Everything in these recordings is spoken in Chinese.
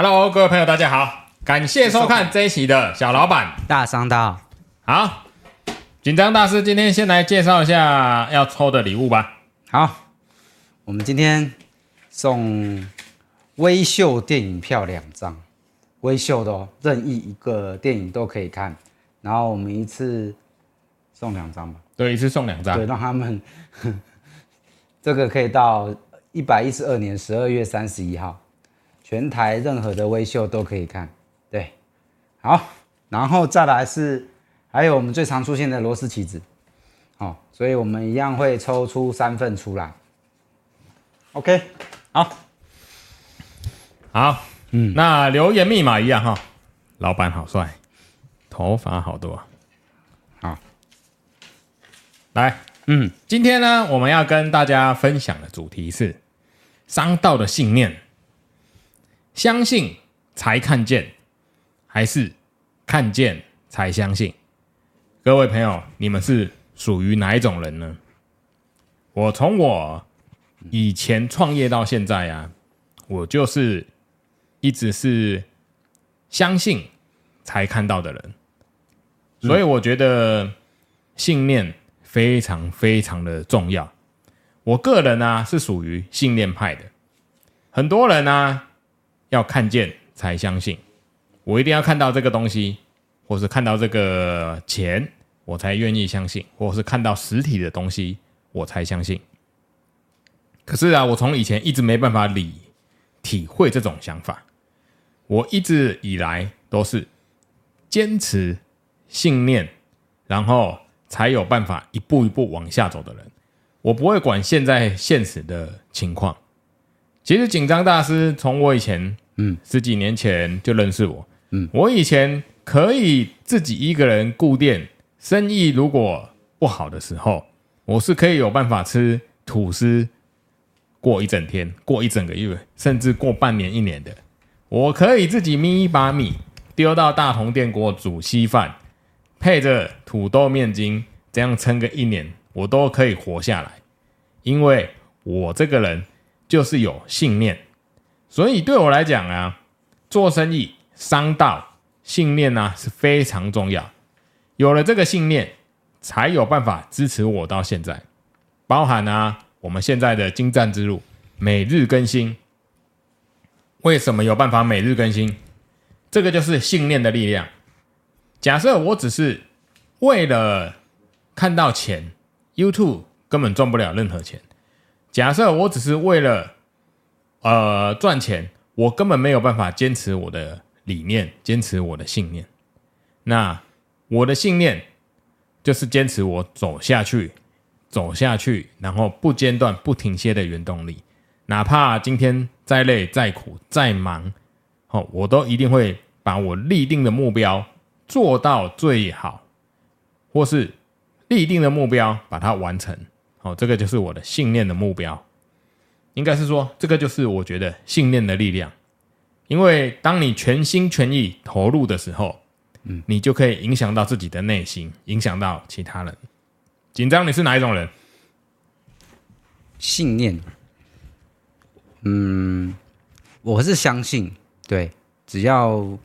Hello，各位朋友，大家好，感谢收看这一期的小老板大商道。好，紧张大师今天先来介绍一下要抽的礼物吧。好，我们今天送微秀电影票两张，微秀的哦，任意一个电影都可以看。然后我们一次送两张吧。对，一次送两张。对，让他们 这个可以到一百一十二年十二月三十一号。全台任何的微秀都可以看，对，好，然后再来是还有我们最常出现的螺丝棋子，好，所以我们一样会抽出三份出来，OK，好，好，嗯，那留言密码一样哈，老板好帅，头发好多，好，来，嗯，今天呢，我们要跟大家分享的主题是商道的信念。相信才看见，还是看见才相信？各位朋友，你们是属于哪一种人呢？我从我以前创业到现在啊，我就是一直是相信才看到的人，所以我觉得信念非常非常的重要。我个人呢是属于信念派的，很多人呢。要看见才相信，我一定要看到这个东西，或是看到这个钱，我才愿意相信，或是看到实体的东西，我才相信。可是啊，我从以前一直没办法理体会这种想法，我一直以来都是坚持信念，然后才有办法一步一步往下走的人。我不会管现在现实的情况。其实紧张大师从我以前，嗯，十几年前就认识我，嗯，我以前可以自己一个人顾店，生意如果不好的时候，我是可以有办法吃吐司过一整天，过一整个月，甚至过半年一年的。我可以自己咪一把米丢到大同电锅煮稀饭，配着土豆面筋，这样撑个一年，我都可以活下来，因为我这个人。就是有信念，所以对我来讲啊，做生意、商道，信念呢、是非常重要。有了这个信念，才有办法支持我到现在。包含啊，我们现在的精湛之路，每日更新。为什么有办法每日更新？这个就是信念的力量。假设我只是为了看到钱，YouTube 根本赚不了任何钱。假设我只是为了呃赚钱，我根本没有办法坚持我的理念，坚持我的信念。那我的信念就是坚持我走下去，走下去，然后不间断、不停歇的原动力。哪怕今天再累、再苦、再忙，哦，我都一定会把我立定的目标做到最好，或是立定的目标把它完成。好，这个就是我的信念的目标，应该是说，这个就是我觉得信念的力量。因为当你全心全意投入的时候，嗯，你就可以影响到自己的内心，影响到其他人。紧张，你是哪一种人？信念，嗯，我是相信，对，只要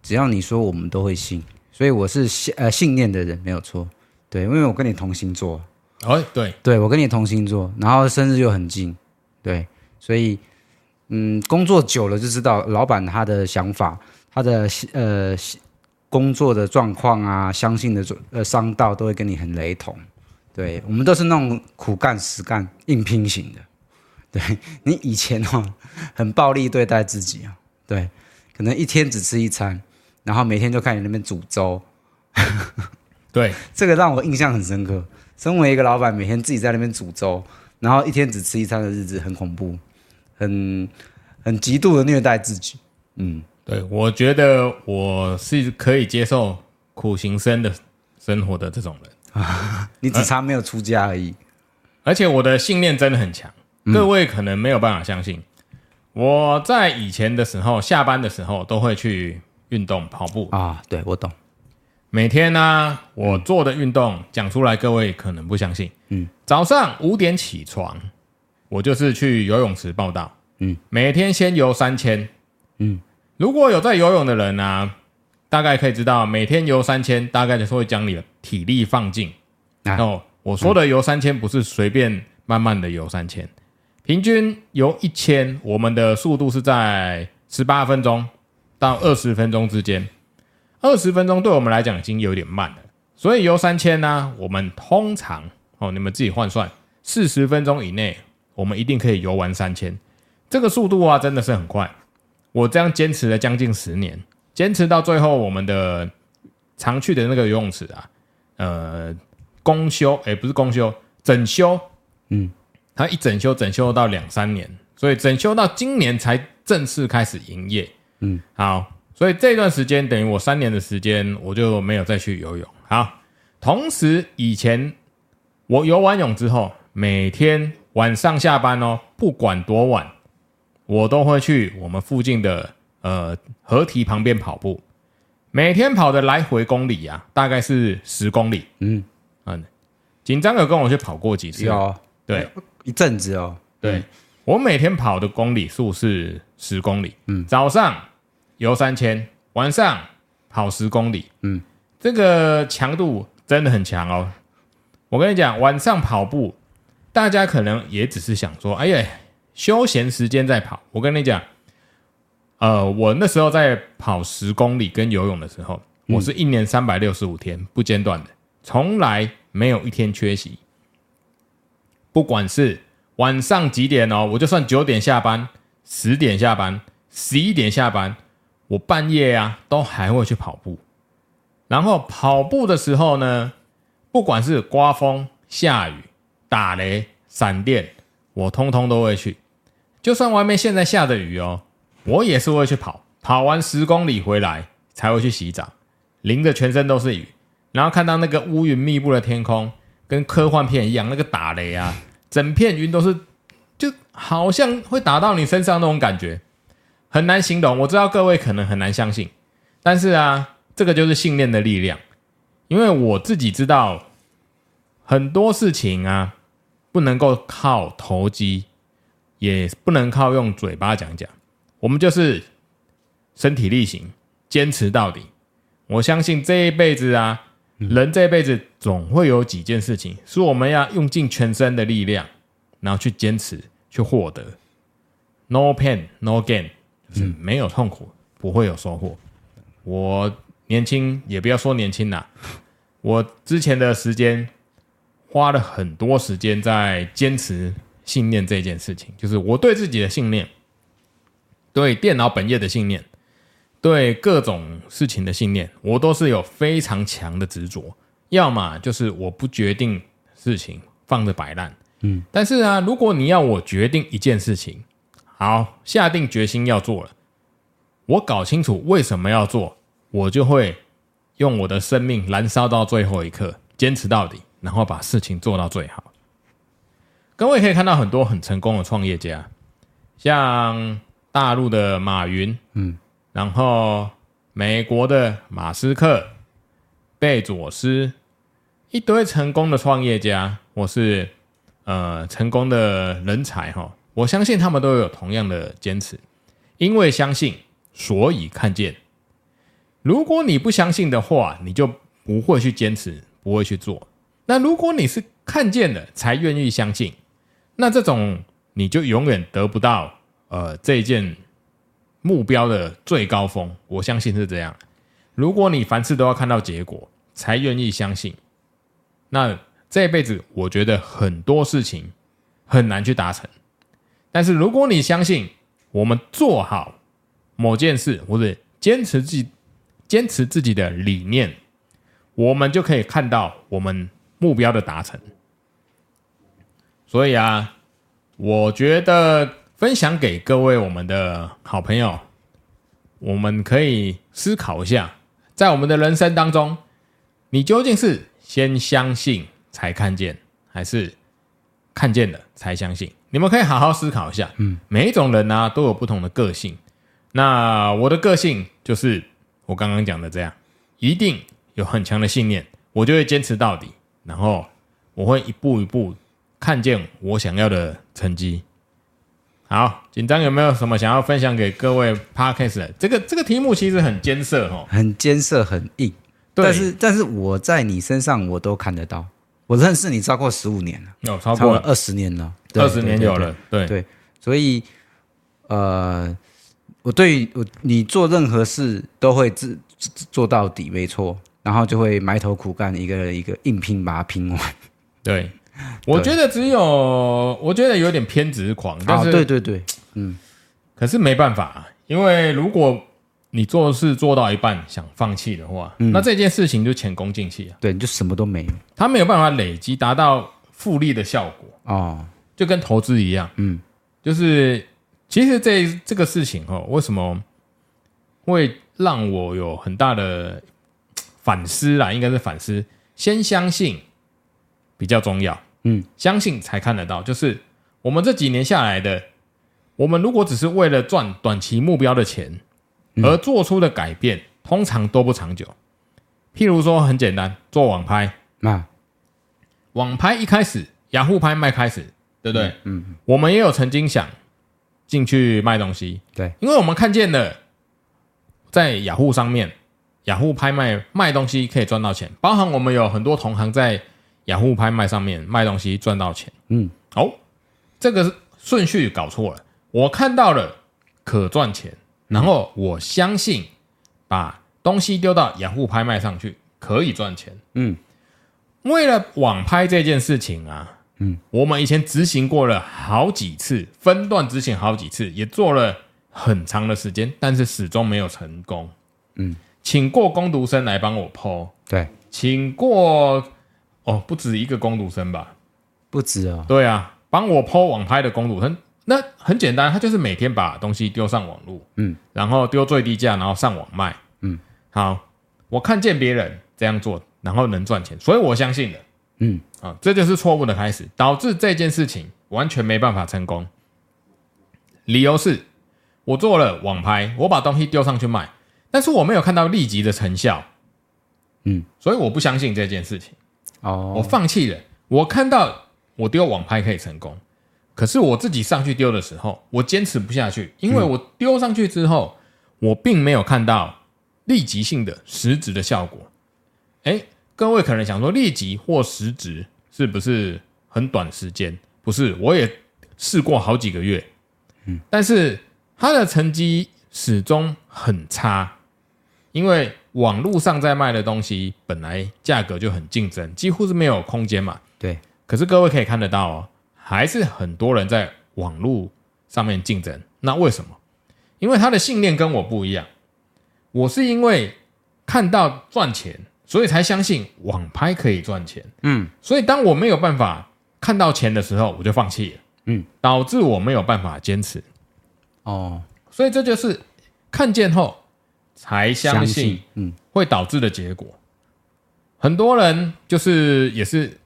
只要你说，我们都会信，所以我是信呃信念的人，没有错，对，因为我跟你同星座。哦，对。对，我跟你同星座，然后生日又很近，对，所以嗯，工作久了就知道老板他的想法，他的呃工作的状况啊，相信的呃商道都会跟你很雷同，对，我们都是那种苦干实干、硬拼型的，对，你以前哦很暴力对待自己啊，对，可能一天只吃一餐，然后每天就看你那边煮粥，对，这个让我印象很深刻。身为一个老板，每天自己在那边煮粥，然后一天只吃一餐的日子，很恐怖，很很极度的虐待自己。嗯，对，我觉得我是可以接受苦行僧的生活的这种人。你只差没有出家而已。而且我的信念真的很强，各位可能没有办法相信。嗯、我在以前的时候，下班的时候都会去运动跑步啊。对，我懂。每天呢、啊，我做的运动讲出来，各位可能不相信。嗯，早上五点起床，我就是去游泳池报道。嗯，每天先游三千。嗯，如果有在游泳的人呢、啊，大概可以知道，每天游三千，大概就是会将你的体力放尽。然后、啊、我说的游三千，不是随便慢慢的游三千、嗯，平均游一千，我们的速度是在十八分钟到二十分钟之间。二十分钟对我们来讲已经有点慢了，所以游三千呢，我们通常哦，你们自己换算，四十分钟以内，我们一定可以游完三千。这个速度啊，真的是很快。我这样坚持了将近十年，坚持到最后，我们的常去的那个游泳池啊，呃，公休，诶、欸，不是公休，整修，嗯，它一整修整修到两三年，所以整修到今年才正式开始营业，嗯，好。所以这段时间等于我三年的时间，我就没有再去游泳。好，同时以前我游完泳之后，每天晚上下班哦，不管多晚，我都会去我们附近的呃河堤旁边跑步。每天跑的来回公里啊，大概是十公里。嗯嗯，紧张有跟我去跑过几次？有，对，一阵子哦。对、嗯、我每天跑的公里数是十公里。嗯，早上。游三千，晚上跑十公里，嗯，这个强度真的很强哦。我跟你讲，晚上跑步，大家可能也只是想说，哎呀，休闲时间在跑。我跟你讲，呃，我那时候在跑十公里跟游泳的时候，我是一年三百六十五天不间断的，从来没有一天缺席。不管是晚上几点哦，我就算九点下班、十点下班、十一点下班。我半夜啊，都还会去跑步。然后跑步的时候呢，不管是刮风、下雨、打雷、闪电，我通通都会去。就算外面现在下着雨哦，我也是会去跑。跑完十公里回来才会去洗澡，淋的全身都是雨。然后看到那个乌云密布的天空，跟科幻片一样，那个打雷啊，整片云都是，就好像会打到你身上那种感觉。很难形容，我知道各位可能很难相信，但是啊，这个就是信念的力量。因为我自己知道，很多事情啊，不能够靠投机，也不能靠用嘴巴讲讲，我们就是身体力行，坚持到底。我相信这一辈子啊，人这一辈子总会有几件事情，是我们要用尽全身的力量，然后去坚持，去获得。No pain, no gain。是没有痛苦，不会有收获。我年轻，也不要说年轻啦，我之前的时间花了很多时间在坚持信念这件事情，就是我对自己的信念，对电脑本业的信念，对各种事情的信念，我都是有非常强的执着。要么就是我不决定事情，放着摆烂。嗯，但是啊，如果你要我决定一件事情，好，下定决心要做了。我搞清楚为什么要做，我就会用我的生命燃烧到最后一刻，坚持到底，然后把事情做到最好。各位可以看到很多很成功的创业家，像大陆的马云，嗯，然后美国的马斯克、贝佐斯，一堆成功的创业家，我是呃成功的人才哈。我相信他们都有同样的坚持，因为相信，所以看见。如果你不相信的话，你就不会去坚持，不会去做。那如果你是看见了才愿意相信，那这种你就永远得不到呃这一件目标的最高峰。我相信是这样。如果你凡事都要看到结果才愿意相信，那这辈子我觉得很多事情很难去达成。但是，如果你相信我们做好某件事，或者坚持自己坚持自己的理念，我们就可以看到我们目标的达成。所以啊，我觉得分享给各位我们的好朋友，我们可以思考一下，在我们的人生当中，你究竟是先相信才看见，还是看见了才相信？你们可以好好思考一下，嗯，每一种人呢、啊、都有不同的个性。那我的个性就是我刚刚讲的这样，一定有很强的信念，我就会坚持到底，然后我会一步一步看见我想要的成绩。好，紧张有没有什么想要分享给各位 Podcast 的？这个这个题目其实很艰涩哦，很艰涩，很硬。对但是但是我在你身上我都看得到，我认识你超过十五年了，有、哦、超过二十年了，二十年有了，对对，对，所以呃，我对我你做任何事都会自做到底，没错，然后就会埋头苦干，一个一个硬拼把它拼完，对。我觉得只有，我觉得有点偏执狂，但是、哦、对对对，嗯，可是没办法，因为如果你做事做到一半想放弃的话，嗯、那这件事情就前功尽弃了，对，你就什么都没有，它没有办法累积达到复利的效果哦，就跟投资一样，嗯，就是其实这这个事情哦，为什么会让我有很大的反思啦？应该是反思，先相信比较重要。嗯，相信才看得到。就是我们这几年下来的，我们如果只是为了赚短期目标的钱而做出的改变，嗯、通常都不长久。譬如说，很简单，做网拍，那、啊、网拍一开始，雅虎拍卖开始，对不对？嗯，嗯我们也有曾经想进去卖东西，对，因为我们看见了在雅虎上面，雅虎拍卖卖东西可以赚到钱，包含我们有很多同行在。雅虎拍卖上面卖东西赚到钱，嗯，哦，这个顺序搞错了。我看到了可赚钱，然后我相信把东西丢到雅虎拍卖上去可以赚钱，嗯。为了网拍这件事情啊，嗯，我们以前执行过了好几次，分段执行好几次，也做了很长的时间，但是始终没有成功，嗯。请过工读生来帮我 po，对，请过。哦，不止一个工读生吧？不止啊、哦。对啊，帮我 po 网拍的工读生，那很简单，他就是每天把东西丢上网络，嗯，然后丢最低价，然后上网卖，嗯，好，我看见别人这样做，然后能赚钱，所以我相信了，嗯，啊，这就是错误的开始，导致这件事情完全没办法成功。理由是，我做了网拍，我把东西丢上去卖，但是我没有看到立即的成效，嗯，所以我不相信这件事情。哦，我放弃了。我看到我丢网拍可以成功，可是我自己上去丢的时候，我坚持不下去，因为我丢上去之后，我并没有看到立即性的实质的效果。诶，各位可能想说，立即或实质是不是很短时间？不是，我也试过好几个月，嗯，但是它的成绩始终很差，因为。网络上在卖的东西本来价格就很竞争，几乎是没有空间嘛。对。可是各位可以看得到哦，还是很多人在网络上面竞争。那为什么？因为他的信念跟我不一样。我是因为看到赚钱，所以才相信网拍可以赚钱。嗯。所以当我没有办法看到钱的时候，我就放弃了。嗯。导致我没有办法坚持。哦。所以这就是看见后。才相信，嗯，会导致的结果。很多人就是也是，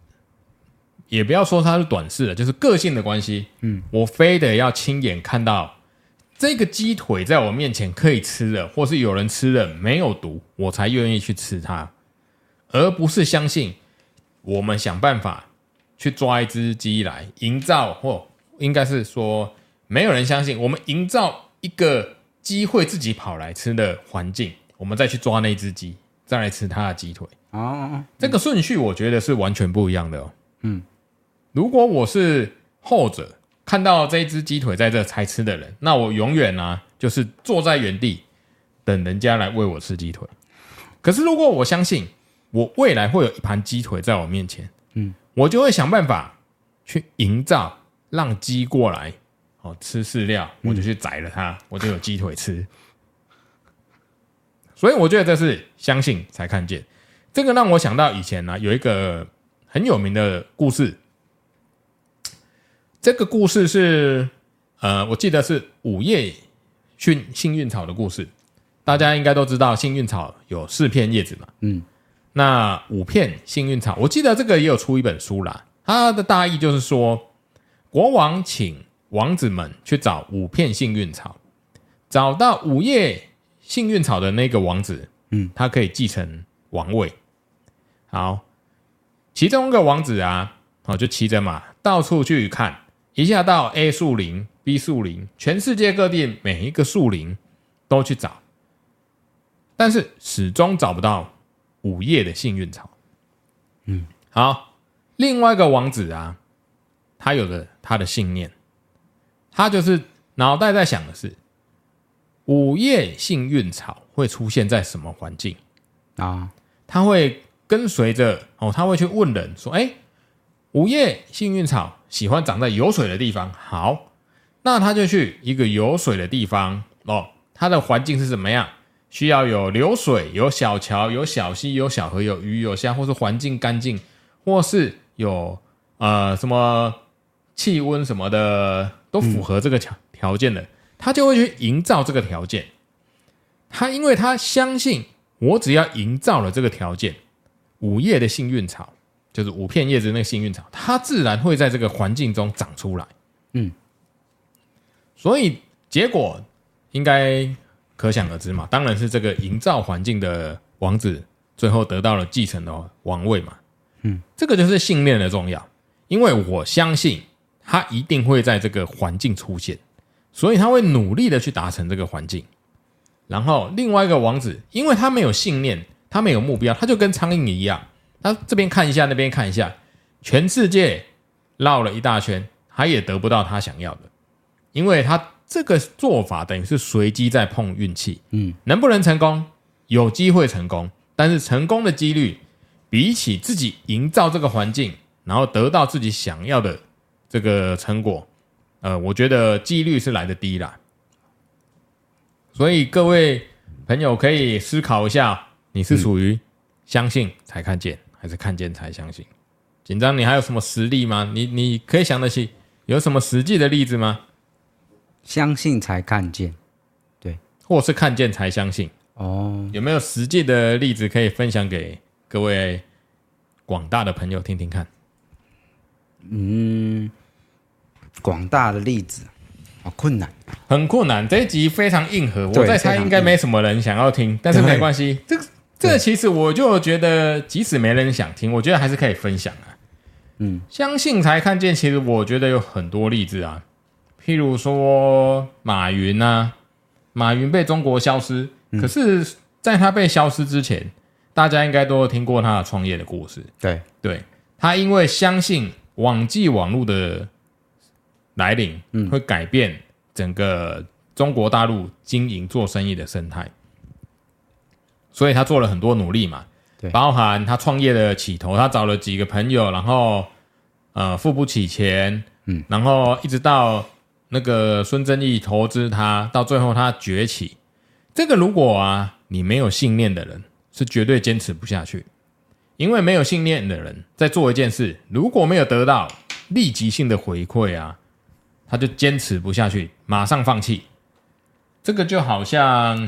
也不要说他是短视了，就是个性的关系。嗯，我非得要亲眼看到这个鸡腿在我面前可以吃了，或是有人吃了没有毒，我才愿意去吃它，而不是相信我们想办法去抓一只鸡来营造，或应该是说没有人相信我们营造一个。机会自己跑来吃的环境，我们再去抓那只鸡，再来吃它的鸡腿。哦，这个顺序我觉得是完全不一样的哦。嗯，如果我是后者，看到这一只鸡腿在这才吃的人，那我永远啊就是坐在原地等人家来喂我吃鸡腿。可是如果我相信我未来会有一盘鸡腿在我面前，嗯，我就会想办法去营造让鸡过来。哦，吃饲料，我就去宰了它，我就有鸡腿吃。所以我觉得这是相信才看见。这个让我想到以前呢、啊，有一个很有名的故事。这个故事是，呃，我记得是午夜幸幸运草的故事。大家应该都知道，幸运草有四片叶子嘛。嗯，那五片幸运草，我记得这个也有出一本书啦。它的大意就是说，国王请。王子们去找五片幸运草，找到午夜幸运草的那个王子，嗯，他可以继承王位。好，其中一个王子啊，哦，就骑着马到处去看，一下到 A 树林 B 树林，全世界各地每一个树林都去找，但是始终找不到午夜的幸运草。嗯，好，另外一个王子啊，他有着他的信念，他就是脑袋在想的是，午夜幸运草会出现在什么环境啊？他会跟随着哦，他会去问人说：“哎，午夜幸运草喜欢长在有水的地方。”好，那他就去一个有水的地方哦。它的环境是怎么样？需要有流水、有小桥、有小溪、有小河、有鱼、有虾，或是环境干净，或是有呃什么气温什么的都符合这个条条件的，他就会去营造这个条件。他因为他相信。我只要营造了这个条件，午夜的幸运草就是五片叶子那个幸运草，它自然会在这个环境中长出来。嗯，所以结果应该可想而知嘛，当然是这个营造环境的王子最后得到了继承的王位嘛。嗯，这个就是信念的重要，因为我相信他一定会在这个环境出现，所以他会努力的去达成这个环境。然后另外一个王子，因为他没有信念，他没有目标，他就跟苍蝇一样，他这边看一下，那边看一下，全世界绕了一大圈，他也得不到他想要的，因为他这个做法等于是随机在碰运气，嗯，能不能成功？有机会成功，但是成功的几率比起自己营造这个环境，然后得到自己想要的这个成果，呃，我觉得几率是来的低啦。所以各位朋友可以思考一下，你是属于相信才看见，还是看见才相信？紧张，你还有什么实例吗？你你可以想得起有什么实际的例子吗？相信才看见，对，或是看见才相信？哦，有没有实际的例子可以分享给各位广大的朋友听听看？嗯，广大的例子。好困难，很困难。这一集非常硬核，我在猜应该没什么人想要听，但是没关系。这个这个其实我就觉得，即使没人想听，我觉得还是可以分享啊。嗯，相信才看见。其实我觉得有很多例子啊，譬如说马云啊，马云被中国消失，可是在他被消失之前，大家应该都听过他的创业的故事。对对，他因为相信网际网络的。来临，嗯，会改变整个中国大陆经营做生意的生态，所以他做了很多努力嘛，对，包含他创业的起头，他找了几个朋友，然后呃付不起钱，嗯，然后一直到那个孙正义投资他，到最后他崛起，这个如果啊你没有信念的人是绝对坚持不下去，因为没有信念的人在做一件事，如果没有得到立即性的回馈啊。他就坚持不下去，马上放弃。这个就好像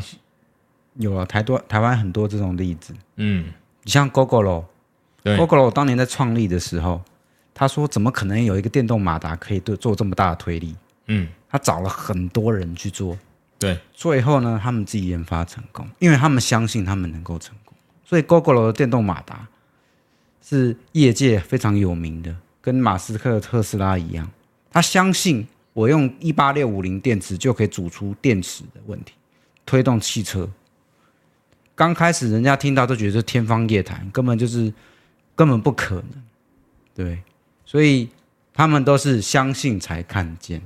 有啊，台多台湾很多这种例子。嗯，你像 Gogoro，Gogoro 当年在创立的时候，他说怎么可能有一个电动马达可以对做这么大的推力？嗯，他找了很多人去做，对，最后呢，他们自己研发成功，因为他们相信他们能够成功。所以 Gogoro 的电动马达是业界非常有名的，跟马斯克特斯拉一样，他相信。我用一八六五零电池就可以煮出电池的问题，推动汽车。刚开始人家听到都觉得是天方夜谭，根本就是根本不可能。对，所以他们都是相信才看见，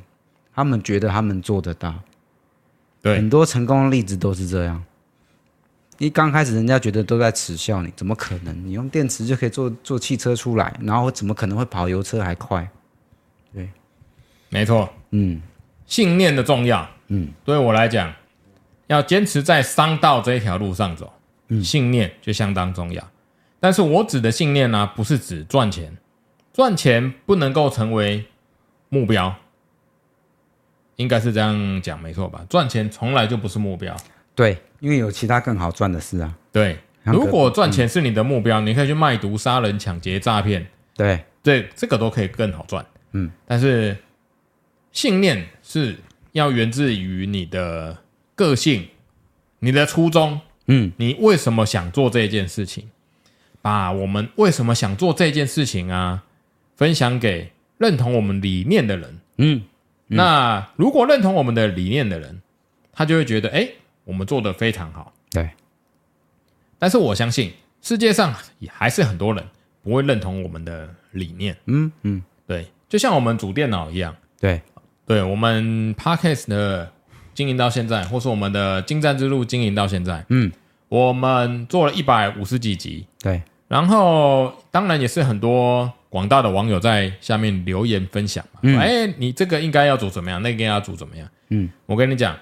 他们觉得他们做得到。对，很多成功的例子都是这样。一刚开始人家觉得都在耻笑你，怎么可能？你用电池就可以做做汽车出来，然后怎么可能会跑油车还快？对。没错，嗯，信念的重要，嗯，对我来讲，要坚持在商道这一条路上走，嗯，信念就相当重要。但是我指的信念呢，不是指赚钱，赚钱不能够成为目标，应该是这样讲，没错吧？赚钱从来就不是目标，对，因为有其他更好赚的事啊。对，如果赚钱是你的目标，你可以去卖毒、杀人、抢劫、诈骗，对，对，这个都可以更好赚，嗯，但是。信念是要源自于你的个性、你的初衷，嗯，你为什么想做这件事情？把我们为什么想做这件事情啊，分享给认同我们理念的人，嗯，那如果认同我们的理念的人，他就会觉得，哎，我们做的非常好。对。但是我相信，世界上也还是很多人不会认同我们的理念。嗯嗯，对，就像我们组电脑一样。对，对我们 Podcast 的经营到现在，或是我们的精湛之路经营到现在，嗯，我们做了一百五十几集。对，然后当然也是很多广大的网友在下面留言分享嘛。嗯，哎，你这个应该要组怎么样？那个要组怎么样？嗯，我跟你讲，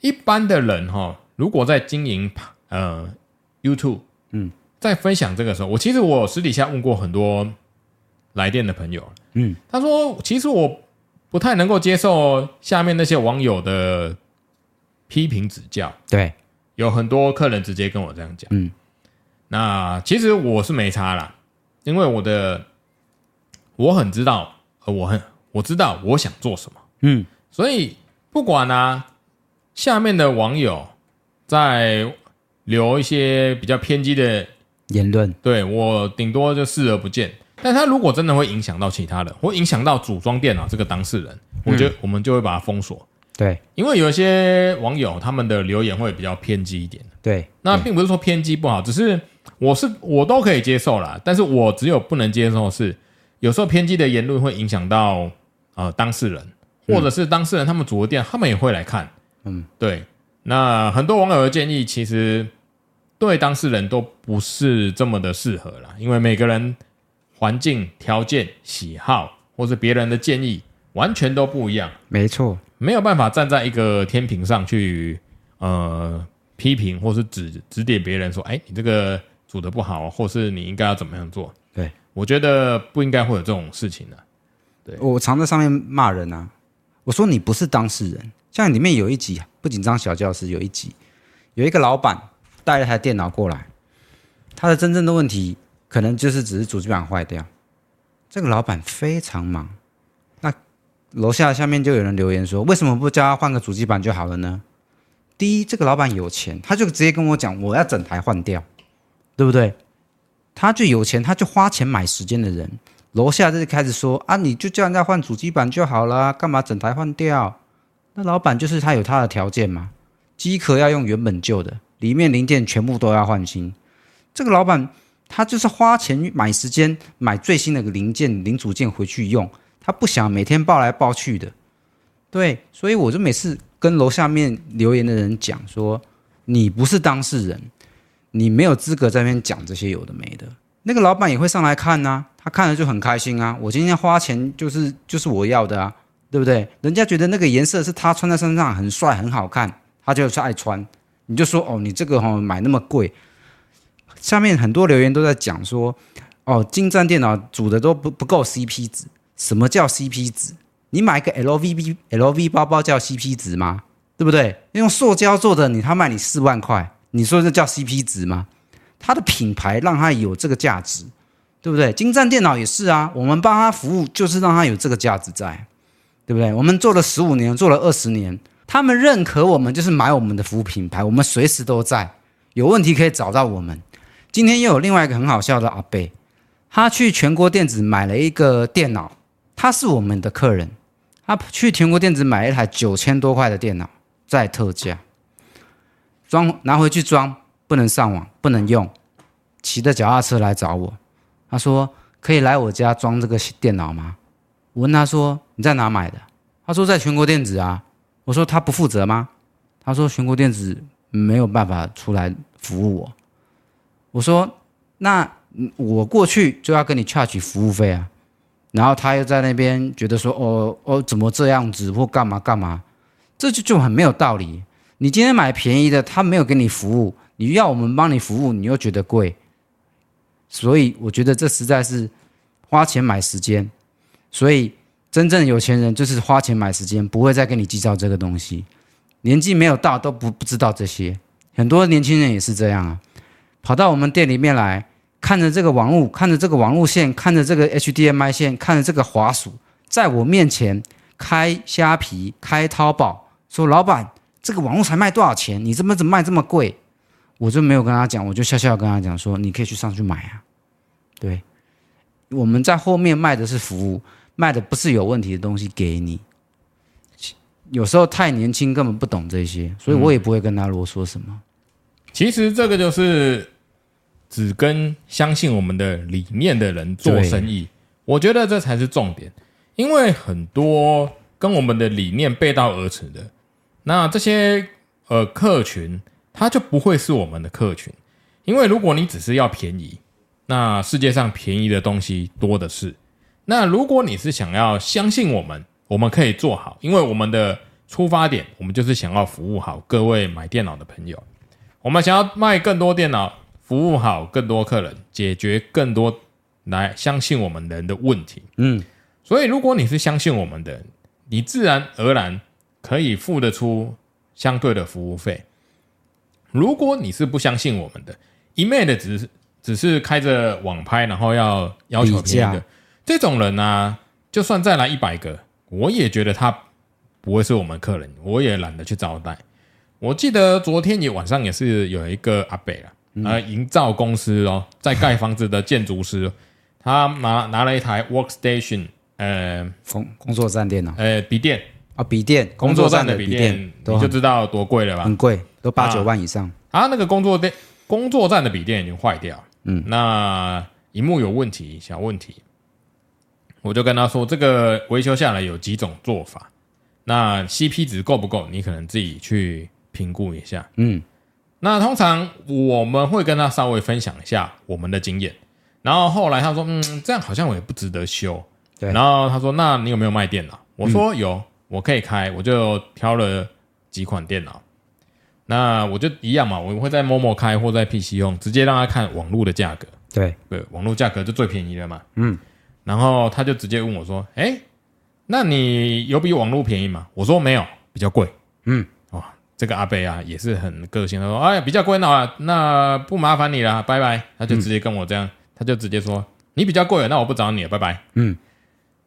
一般的人哈，如果在经营呃 YouTube，嗯，在分享这个时候，我其实我私底下问过很多来电的朋友，嗯，他说其实我。不太能够接受下面那些网友的批评指教。对，有很多客人直接跟我这样讲。嗯，那其实我是没差啦，因为我的我很知道，我很我知道我想做什么。嗯，所以不管啊，下面的网友在留一些比较偏激的言论，对，我顶多就视而不见。但他如果真的会影响到其他人，或影响到组装电脑这个当事人，我觉得我们就会把它封锁。对，因为有一些网友他们的留言会比较偏激一点。对，那并不是说偏激不好，只是我是我都可以接受啦。但是我只有不能接受的是，有时候偏激的言论会影响到呃当事人，或者是当事人他们组的店，他们也会来看。嗯，对。那很多网友的建议其实对当事人都不是这么的适合啦，因为每个人。环境条件、喜好，或是别人的建议，完全都不一样。没错，没有办法站在一个天平上去，呃，批评或是指指点别人说：“哎，你这个煮的不好，或是你应该要怎么样做？”对，我觉得不应该会有这种事情的。对，我常在上面骂人啊，我说你不是当事人。像里面有一集不紧张小教室有一集，有一个老板带了台电脑过来，他的真正的问题。可能就是只是主机板坏掉，这个老板非常忙。楼下下面就有人留言说：“为什么不叫他换个主机板就好了呢？”第一，这个老板有钱，他就直接跟我讲：“我要整台换掉，对不对？”他就有钱，他就花钱买时间的人。楼下就开始说：“啊，你就叫人家换主机板就好了，干嘛整台换掉？”那老板就是他有他的条件嘛，机壳要用原本旧的，里面零件全部都要换新。这个老板。他就是花钱买时间，买最新的零件、零组件回去用。他不想每天抱来抱去的，对，所以我就每次跟楼下面留言的人讲说：“你不是当事人，你没有资格在那边讲这些有的没的。”那个老板也会上来看呐、啊，他看了就很开心啊。我今天花钱就是就是我要的啊，对不对？人家觉得那个颜色是他穿在身上很帅很好看，他就是爱穿。你就说哦，你这个、哦、买那么贵。下面很多留言都在讲说，哦，精湛电脑组的都不不够 CP 值。什么叫 CP 值？你买个 LV LV 包包叫 CP 值吗？对不对？用塑胶做的，你他卖你四万块，你说这叫 CP 值吗？它的品牌让它有这个价值，对不对？精湛电脑也是啊，我们帮他服务就是让他有这个价值在，对不对？我们做了十五年，做了二十年，他们认可我们就是买我们的服务品牌，我们随时都在，有问题可以找到我们。今天又有另外一个很好笑的阿贝，他去全国电子买了一个电脑，他是我们的客人，他去全国电子买一台九千多块的电脑，在特价，装拿回去装不能上网，不能用，骑着脚踏车来找我，他说可以来我家装这个电脑吗？我问他说你在哪买的？他说在全国电子啊。我说他不负责吗？他说全国电子没有办法出来服务我。我说：“那我过去就要跟你 charge 服务费啊。”然后他又在那边觉得说：“哦哦，怎么这样子或干嘛干嘛？”这就就很没有道理。你今天买便宜的，他没有给你服务，你要我们帮你服务，你又觉得贵。所以我觉得这实在是花钱买时间。所以真正有钱人就是花钱买时间，不会再跟你计较这个东西。年纪没有到都不不知道这些，很多年轻人也是这样啊。跑到我们店里面来，看着这个网路，看着这个网路线，看着这个 HDMI 线，看着这个滑鼠，在我面前开虾皮、开淘宝，说老板，这个网路才卖多少钱？你怎么怎么卖这么贵？我就没有跟他讲，我就笑笑跟他讲说，你可以去上去买啊。对，我们在后面卖的是服务，卖的不是有问题的东西给你。有时候太年轻，根本不懂这些，所以我也不会跟他啰嗦什么。其实这个就是只跟相信我们的理念的人做生意，我觉得这才是重点。因为很多跟我们的理念背道而驰的，那这些呃客群，他就不会是我们的客群。因为如果你只是要便宜，那世界上便宜的东西多的是。那如果你是想要相信我们，我们可以做好，因为我们的出发点，我们就是想要服务好各位买电脑的朋友。我们想要卖更多电脑，服务好更多客人，解决更多来相信我们人的问题。嗯，所以如果你是相信我们的，你自然而然可以付得出相对的服务费。如果你是不相信我们的，一昧的只是只是开着网拍，然后要要求便宜的这种人呢、啊，就算再来一百个。我也觉得他不会是我们客人，我也懒得去招待。我记得昨天也晚上也是有一个阿北啊，呃，营造公司哦，在盖房子的建筑师，他拿拿了一台 workstation，呃，工工作站电脑，呃，笔电啊，笔电，工作站的笔电，你就知道多贵了吧？很贵，都八九万以上。啊，那个工作电工作站的笔电已经坏掉，嗯，那荧幕有问题，小问题。我就跟他说，这个维修下来有几种做法，那 CP 值够不够？你可能自己去评估一下。嗯，那通常我们会跟他稍微分享一下我们的经验，然后后来他说，嗯，这样好像我也不值得修。对，然后他说，那你有没有卖电脑？我说有，我可以开，我就挑了几款电脑。那我就一样嘛，我会在 Momo 开或在 PC 用，直接让他看网络的价格。对对，网络价格就最便宜了嘛。嗯。然后他就直接问我说：“哎，那你有比网络便宜吗？”我说：“没有，比较贵。”嗯，哇，这个阿伯啊也是很个性，他说：“哎，比较贵那那不麻烦你了，拜拜。”他就直接跟我这样，嗯、他就直接说：“你比较贵，那我不找你了，拜拜。”嗯，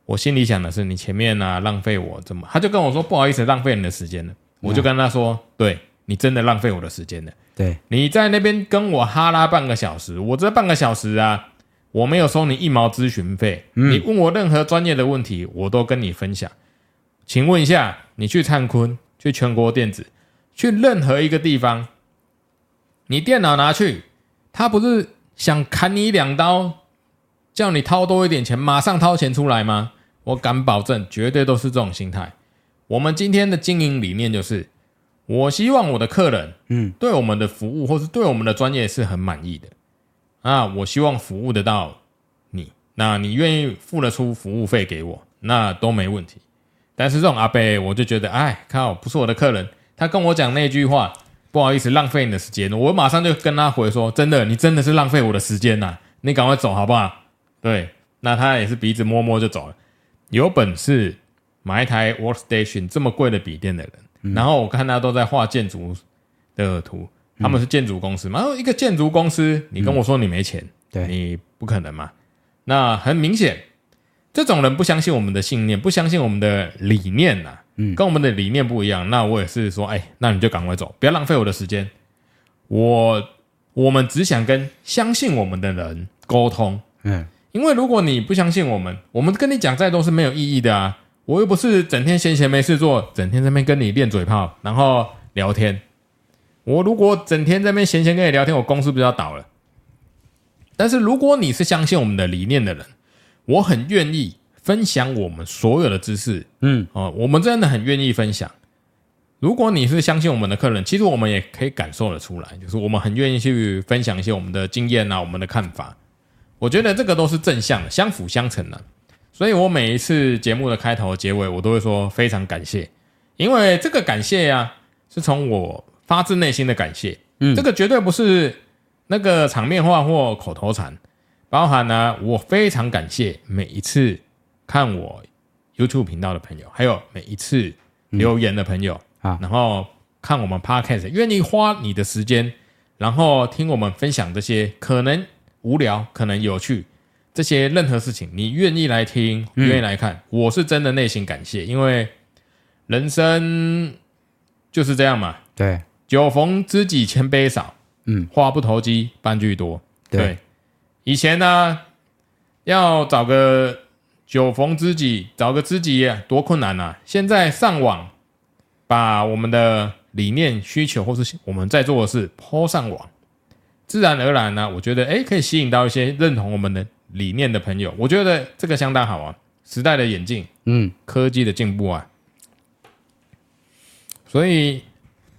我心里想的是，你前面呢、啊、浪费我怎么，他就跟我说：“不好意思，浪费你的时间了。”我就跟他说：“嗯、对你真的浪费我的时间了。对，你在那边跟我哈拉半个小时，我这半个小时啊。”我没有收你一毛咨询费，你问我任何专业的问题，我都跟你分享。请问一下，你去灿坤、去全国电子、去任何一个地方，你电脑拿去，他不是想砍你两刀，叫你掏多一点钱，马上掏钱出来吗？我敢保证，绝对都是这种心态。我们今天的经营理念就是，我希望我的客人，嗯，对我们的服务或是对我们的专业是很满意的。啊，我希望服务得到你，那你愿意付得出服务费给我，那都没问题。但是这种阿贝，我就觉得，哎，靠，不是我的客人。他跟我讲那句话，不好意思，浪费你的时间。我马上就跟他回说，真的，你真的是浪费我的时间呐，你赶快走好不好？对，那他也是鼻子摸摸就走了。有本事买一台 Workstation 这么贵的笔电的人，嗯、然后我看他都在画建筑的图。他们是建筑公司嘛？一个建筑公司，你跟我说你没钱，嗯、对，你不可能嘛？那很明显，这种人不相信我们的信念，不相信我们的理念呐、啊，嗯，跟我们的理念不一样。那我也是说，哎，那你就赶快走，不要浪费我的时间。我我们只想跟相信我们的人沟通，嗯，因为如果你不相信我们，我们跟你讲再多是没有意义的啊。我又不是整天闲闲没事做，整天在那边跟你练嘴炮，然后聊天。我如果整天在那边闲闲跟你聊天，我公司不就要倒了？但是如果你是相信我们的理念的人，我很愿意分享我们所有的知识。嗯，哦，我们真的很愿意分享。如果你是相信我们的客人，其实我们也可以感受得出来，就是我们很愿意去分享一些我们的经验啊，我们的看法。我觉得这个都是正向的，相辅相成的。所以我每一次节目的开头、结尾，我都会说非常感谢，因为这个感谢呀、啊，是从我。发自内心的感谢，嗯，这个绝对不是那个场面话或口头禅，包含呢，我非常感谢每一次看我 YouTube 频道的朋友，还有每一次留言的朋友啊，然后看我们 Podcast，愿意花你的时间，然后听我们分享这些可能无聊、可能有趣这些任何事情，你愿意来听，愿意来看，我是真的内心感谢，因为人生就是这样嘛，对。酒逢知己千杯少，嗯，话不投机半句多。对，对，以前呢、啊，要找个酒逢知己，找个知己多困难啊！现在上网把我们的理念、需求或是我们在做的事 PO 上网，自然而然呢，我觉得哎可以吸引到一些认同我们的理念的朋友。我觉得这个相当好啊，时代的演进，嗯，科技的进步啊，所以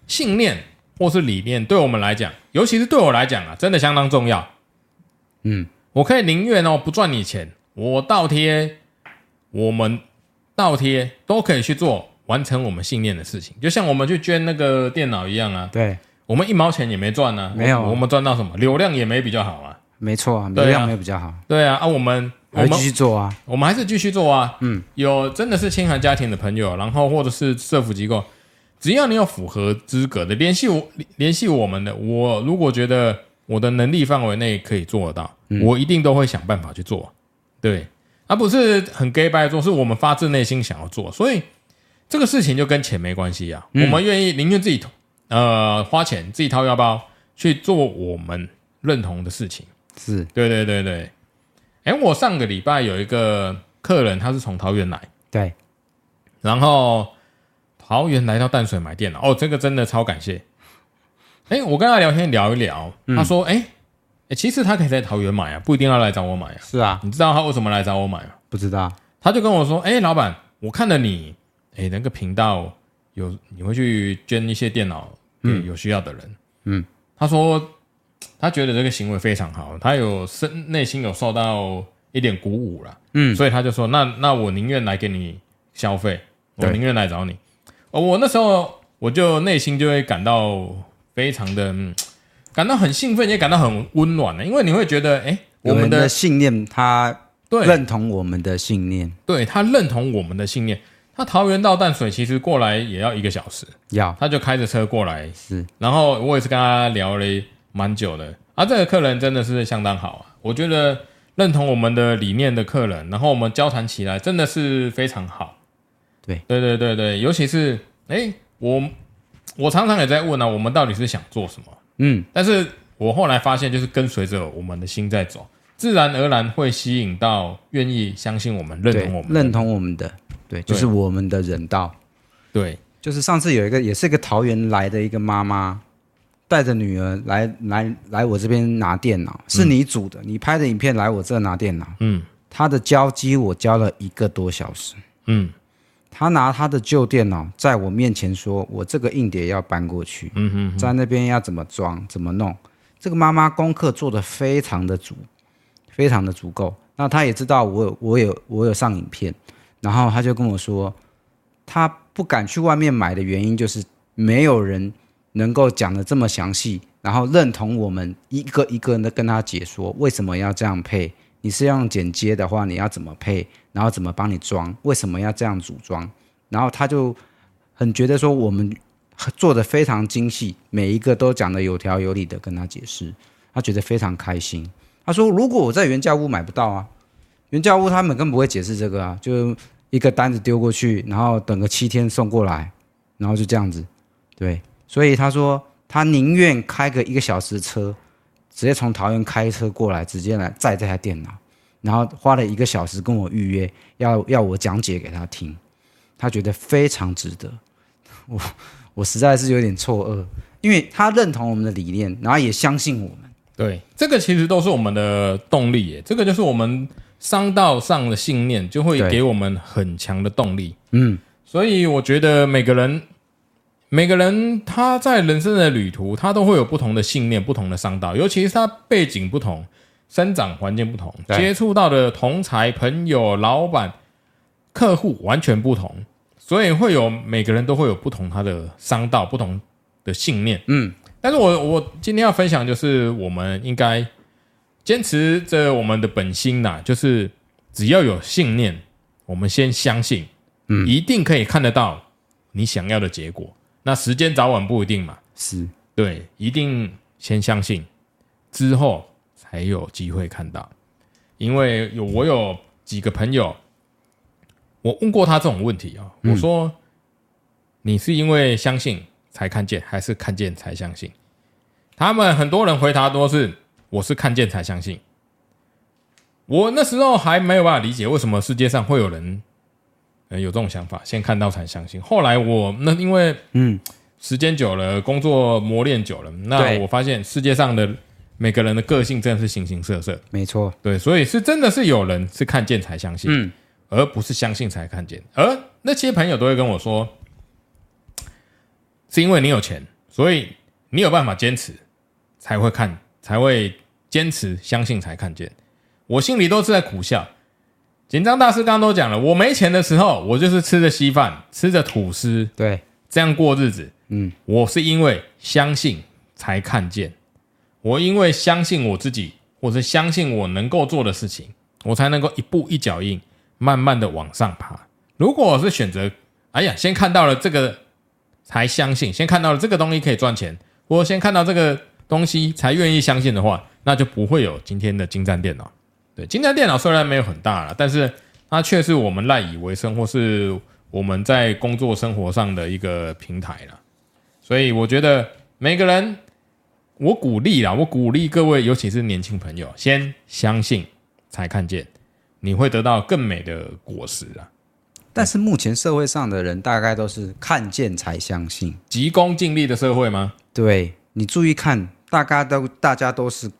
信念或是理念对我们来讲，尤其是对我来讲啊，真的相当重要。嗯，我可以宁愿哦不赚你钱，我倒贴，我们倒贴都可以去做。完成我们信念的事情，就像我们去捐那个电脑一样啊。对，我们一毛钱也没赚呢、啊，没有，我们赚到什么？流量也没比较好啊。没错啊，流量没比较好。对啊，啊，我们我们继续做啊，我们还是继续做啊。嗯，有真的是清寒家庭的朋友，然后或者是社福机构，只要你有符合资格的，联系我联系我们的，我如果觉得我的能力范围内可以做得到，嗯、我一定都会想办法去做。对，而、啊、不是很 gay 白做，是我们发自内心想要做，所以。这个事情就跟钱没关系啊，嗯、我们愿意宁愿自己呃花钱自己掏腰包去做我们认同的事情，是对对对对。哎，我上个礼拜有一个客人，他是从桃园来，对，然后桃园来到淡水买电脑，哦，这个真的超感谢。哎，我跟他聊天聊一聊，他说，哎、嗯，其实他可以在桃园买啊，不一定要来找我买啊。是啊，你知道他为什么来找我买吗？不知道，他就跟我说，哎，老板，我看了你。哎，那个频道有你会去捐一些电脑给有需要的人。嗯，嗯，他说他觉得这个行为非常好，他有身内心有受到一点鼓舞了。嗯，所以他就说：“那那我宁愿来给你消费，我宁愿来找你。”哦，我那时候我就内心就会感到非常的感到很兴奋，也感到很温暖的，因为你会觉得，哎，我们的，的信念，他对。认同我们的信念，对他认同我们的信念。他桃园到淡水其实过来也要一个小时，要。他就开着车过来，是。然后我也是跟他聊了蛮久的，啊，这个客人真的是相当好啊，我觉得认同我们的理念的客人，然后我们交谈起来真的是非常好。对，对对对对，尤其是哎，我我常常也在问啊，我们到底是想做什么？嗯，但是我后来发现，就是跟随着我们的心在走，自然而然会吸引到愿意相信我们、认同我们、认同我们的。对，就是我们的人道。对，就是上次有一个，也是一个桃园来的一个妈妈，带着女儿来来来我这边拿电脑，是你组的，嗯、你拍的影片来我这拿电脑。嗯，她的交机我交了一个多小时。嗯，他拿他的旧电脑在我面前说：“我这个硬碟要搬过去。”嗯哼，哼，在那边要怎么装，怎么弄？这个妈妈功课做得非常的足，非常的足够。那他也知道我有我有我有上影片。然后他就跟我说，他不敢去外面买的原因就是没有人能够讲的这么详细，然后认同我们一个一个的跟他解说为什么要这样配。你是用剪接的话，你要怎么配？然后怎么帮你装？为什么要这样组装？然后他就很觉得说我们做得非常精细，每一个都讲得有条有理的跟他解释，他觉得非常开心。他说：“如果我在原价屋买不到啊，原价屋他们根本不会解释这个啊，就。”一个单子丢过去，然后等个七天送过来，然后就这样子，对，所以他说他宁愿开个一个小时车，直接从桃园开车过来，直接来载这台电脑，然后花了一个小时跟我预约，要要我讲解给他听，他觉得非常值得，我我实在是有点错愕，因为他认同我们的理念，然后也相信我们，对，这个其实都是我们的动力耶，这个就是我们。商道上的信念就会给我们很强的动力。嗯，所以我觉得每个人，每个人他在人生的旅途，他都会有不同的信念、不同的商道，尤其是他背景不同、生长环境不同、接触到的同才、朋友、老板、客户完全不同，所以会有每个人都会有不同他的商道、不同的信念。嗯，但是我我今天要分享就是我们应该。坚持着我们的本心呐，就是只要有信念，我们先相信，嗯，一定可以看得到你想要的结果。那时间早晚不一定嘛，是对，一定先相信，之后才有机会看到。因为有我有几个朋友，我问过他这种问题啊，我说，你是因为相信才看见，还是看见才相信？他们很多人回答都是。我是看见才相信，我那时候还没有办法理解为什么世界上会有人呃，有这种想法，先看到才相信。后来我那因为嗯，时间久了，工作磨练久了，那我发现世界上的每个人的个性真的是形形色色。没错，对，所以是真的是有人是看见才相信，嗯，而不是相信才看见。而那些朋友都会跟我说，是因为你有钱，所以你有办法坚持，才会看，才会坚持相信才看见。我心里都是在苦笑。紧张大师刚刚都讲了，我没钱的时候，我就是吃着稀饭，吃着吐司，对，这样过日子。嗯，我是因为相信才看见，我因为相信我自己，或是相信我能够做的事情，我才能够一步一脚印，慢慢的往上爬。如果我是选择，哎呀，先看到了这个才相信，先看到了这个东西可以赚钱，我先看到这个东西才愿意相信的话，那就不会有今天的精湛电脑。对，今天电脑虽然没有很大了，但是它却是我们赖以为生或是我们在工作生活上的一个平台了。所以我觉得每个人，我鼓励啦，我鼓励各位，尤其是年轻朋友，先相信才看见，你会得到更美的果实啊。但是目前社会上的人大概都是看见才相信，急功近利的社会吗？对，你注意看，大家都大家都是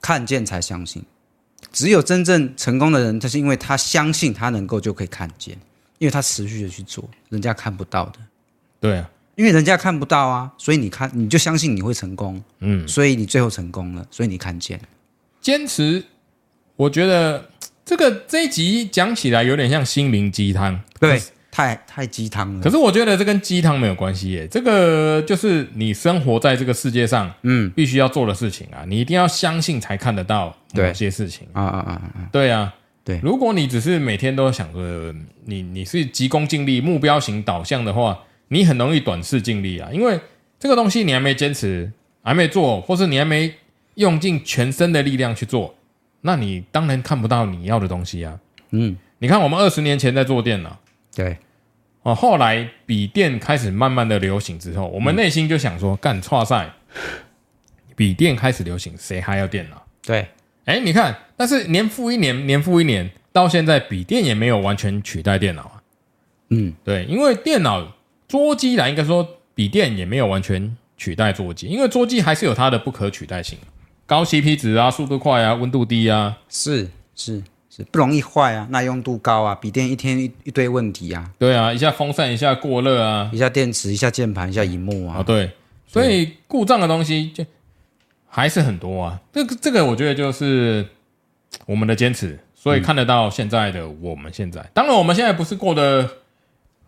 看见才相信。只有真正成功的人，他是因为他相信他能够就可以看见，因为他持续的去做，人家看不到的。对啊，因为人家看不到啊，所以你看你就相信你会成功，嗯，所以你最后成功了，所以你看见。坚持，我觉得这个这一集讲起来有点像心灵鸡汤，对。太太鸡汤了，可是我觉得这跟鸡汤没有关系耶。这个就是你生活在这个世界上，嗯，必须要做的事情啊。你一定要相信才看得到某些事情啊啊啊啊！对啊，对。如果你只是每天都想着你你是急功近利、目标型导向的话，你很容易短视尽力啊。因为这个东西你还没坚持、还没做，或是你还没用尽全身的力量去做，那你当然看不到你要的东西啊。嗯，你看我们二十年前在做电脑。对，哦，后来笔电开始慢慢的流行之后，我们内心就想说，干挫赛，笔电开始流行，谁还要电脑？对，哎，你看，但是年复一年，年复一年，到现在笔电也没有完全取代电脑啊。嗯，对，因为电脑桌机来，应该说笔电也没有完全取代桌机，因为桌机还是有它的不可取代性，高 CP 值啊，速度快啊，温度低啊，是是。是不容易坏啊，耐用度高啊，笔电一天一一堆问题啊。对啊，一下风扇，一下过热啊，一下电池，一下键盘，一下荧幕啊。哦，对，所以故障的东西就还是很多啊。这个这个，我觉得就是我们的坚持，所以看得到现在的我们现在。嗯、当然，我们现在不是过得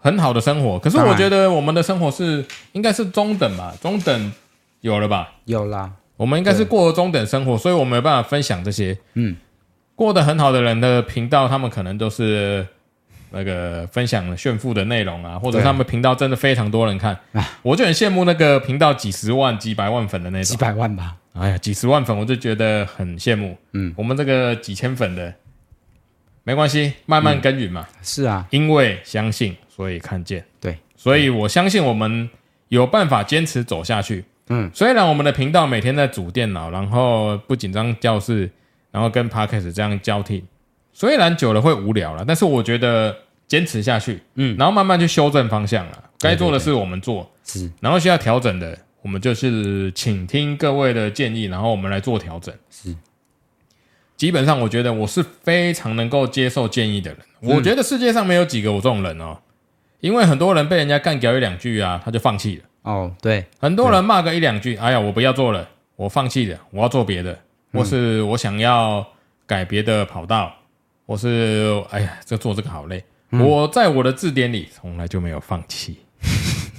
很好的生活，可是我觉得我们的生活是应该是中等吧，中等有了吧？有啦，我们应该是过中等生活，所以我们没有办法分享这些。嗯。过得很好的人的频道，他们可能都是那个分享炫富的内容啊，或者他们频道真的非常多人看，我就很羡慕那个频道几十万、几百万粉的那种。几百万吧？哎呀，几十万粉我就觉得很羡慕。嗯，我们这个几千粉的没关系，慢慢耕耘嘛。是啊，因为相信，所以看见。对，所以我相信我们有办法坚持走下去。嗯，虽然我们的频道每天在组电脑，然后不紧张教室。然后跟 Podcast 这样交替，虽然久了会无聊了，但是我觉得坚持下去，嗯，然后慢慢去修正方向了。该做的事我们做，是，然后需要调整的，我们就是请听各位的建议，然后我们来做调整。是，基本上我觉得我是非常能够接受建议的人。我觉得世界上没有几个我这种人哦，因为很多人被人家干掉一两句啊，他就放弃了。哦，对，很多人骂个一两句，哎呀，我不要做了，我放弃了，我要做别的。或是我想要改别的跑道，或是哎呀，这做这个好累。嗯、我在我的字典里从来就没有放弃，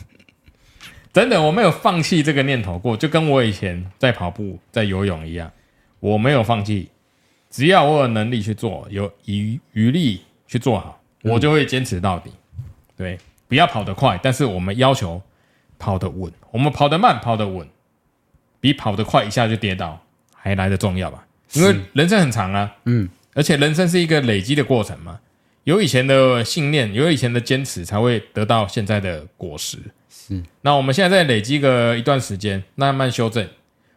真的我没有放弃这个念头过，就跟我以前在跑步、在游泳一样，我没有放弃。只要我有能力去做，有余余力去做好，我就会坚持到底。对，不要跑得快，但是我们要求跑得稳。我们跑得慢，跑得稳，比跑得快一下就跌倒。还来得重要吧？因为人生很长啊，嗯，而且人生是一个累积的过程嘛。有以前的信念，有以前的坚持，才会得到现在的果实。是，那我们现在在累积个一段时间，慢慢修正，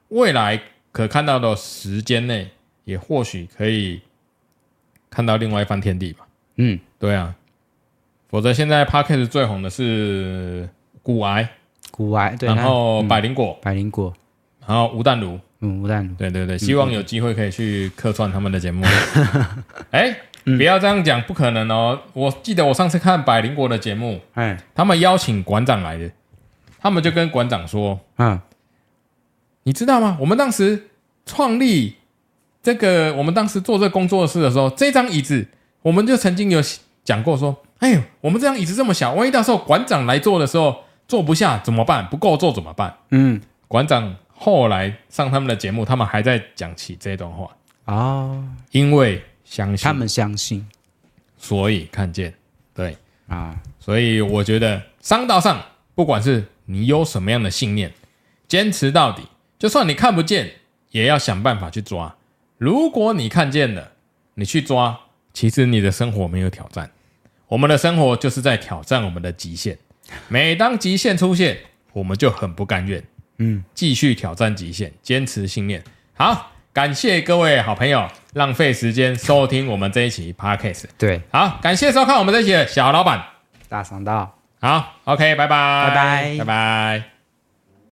未来可看到的时间内，也或许可以看到另外一番天地吧。嗯，对啊，否则现在 Podcast 最红的是骨癌，骨癌对，然后百灵果，百灵果，然后吴淡如，嗯，吴淡如，对对对，希望有机会可以去客串他们的节目。哎，不要这样讲，不可能哦！我记得我上次看百灵果的节目，哎，他们邀请馆长来的，他们就跟馆长说，嗯，你知道吗？我们当时创立这个，我们当时做这个工作室的时候，这张椅子，我们就曾经有讲过说。哎呦，我们这张椅子这么小，万一到时候馆长来坐的时候坐不下怎么办？不够坐怎么办？嗯，馆长后来上他们的节目，他们还在讲起这段话哦，因为相信他们相信，所以看见，对啊，所以我觉得商道上，不管是你有什么样的信念，坚持到底，就算你看不见，也要想办法去抓。如果你看见了，你去抓，其实你的生活没有挑战。我们的生活就是在挑战我们的极限，每当极限出现，我们就很不甘愿，嗯，继续挑战极限，坚持信念。好，感谢各位好朋友浪费时间收听我们这一期 Podcast。对，好，感谢收看我们这一期的小老板大商道。好，OK，拜拜，拜拜，拜拜。